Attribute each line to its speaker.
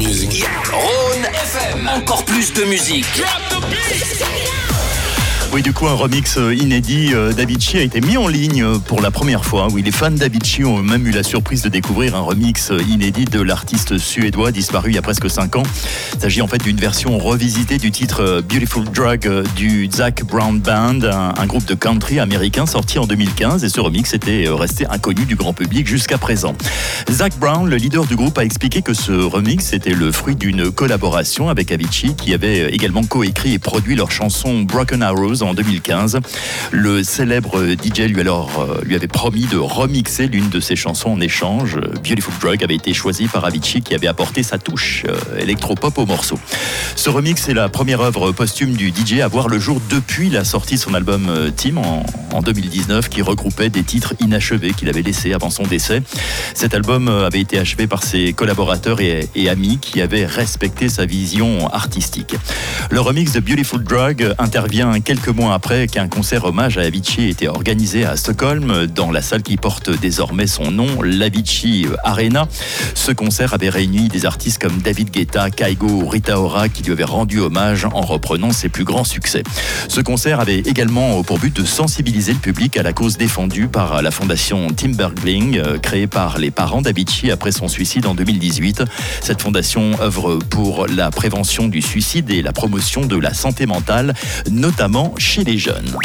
Speaker 1: music.
Speaker 2: Rhône FM, encore plus de musique.
Speaker 3: Oui, du coup, un remix euh, inédit euh, d'Avicii a été mis en ligne euh, pour la première fois. Oui, les fans d'Avicii ont même eu la surprise de découvrir un remix inédit de l'artiste suédois disparu il y a presque 5 ans. Il s'agit en fait d'une version revisitée du titre Beautiful Drug du Zach Brown Band, un, groupe de country américain sorti en 2015 et ce remix était resté inconnu du grand public jusqu'à présent. Zach Brown, le leader du groupe, a expliqué que ce remix était le fruit d'une collaboration avec Avicii qui avait également coécrit et produit leur chanson Broken Arrows en 2015. Le célèbre DJ euh, lui avait promis de remixer l'une de ses chansons en échange. Beautiful Drug avait été choisi par Avicii qui avait apporté sa touche euh, électropop au morceau. Ce remix est la première œuvre posthume du DJ à voir le jour depuis la sortie de son album euh, Team en, 2019 qui regroupait des titres inachevés qu'il avait laissés avant son décès. Cet album avait été achevé par ses collaborateurs et, amis qui avaient respecté sa vision artistique. Le remix de Beautiful Drug intervient quelques mois après qu'un concert hommage à Avicii été organisé à Stockholm, dans la salle qui porte désormais son nom, l'Avicii Arena. Ce concert avait réuni des artistes comme David Guetta, Kaigo ou Rita Ora qui lui avaient rendu hommage en reprenant ses plus grands succès. Ce concert avait également pour but de sensibiliser le public à la cause défendue par la fondation Tim Bergling, euh, créée par les parents d'Avicii après son suicide en 2018. Cette fondation œuvre pour la prévention du suicide et la promotion de la santé mentale, notamment chez les jeunes.